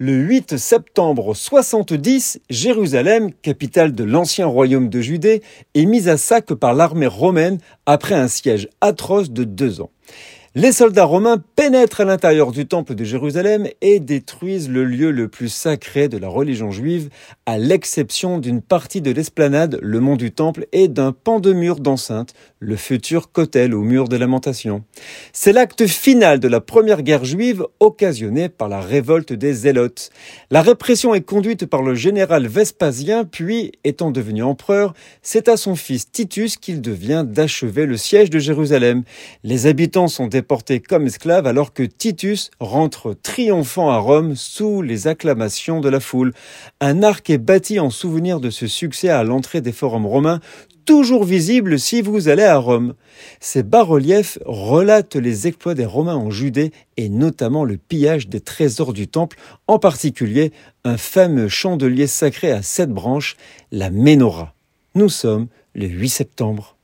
Le 8 septembre 70, Jérusalem, capitale de l'ancien royaume de Judée, est mise à sac par l'armée romaine après un siège atroce de deux ans. Les soldats romains pénètrent à l'intérieur du temple de Jérusalem et détruisent le lieu le plus sacré de la religion juive, à l'exception d'une partie de l'esplanade, le mont du temple, et d'un pan de mur d'enceinte, le futur cotel au mur de lamentation. C'est l'acte final de la première guerre juive occasionnée par la révolte des Zélotes. La répression est conduite par le général Vespasien, puis, étant devenu empereur, c'est à son fils Titus qu'il devient d'achever le siège de Jérusalem. Les habitants sont déporté comme esclave alors que Titus rentre triomphant à Rome sous les acclamations de la foule. Un arc est bâti en souvenir de ce succès à l'entrée des forums romains, toujours visible si vous allez à Rome. Ces bas-reliefs relatent les exploits des Romains en Judée et notamment le pillage des trésors du temple, en particulier un fameux chandelier sacré à sept branches, la menorah. Nous sommes le 8 septembre.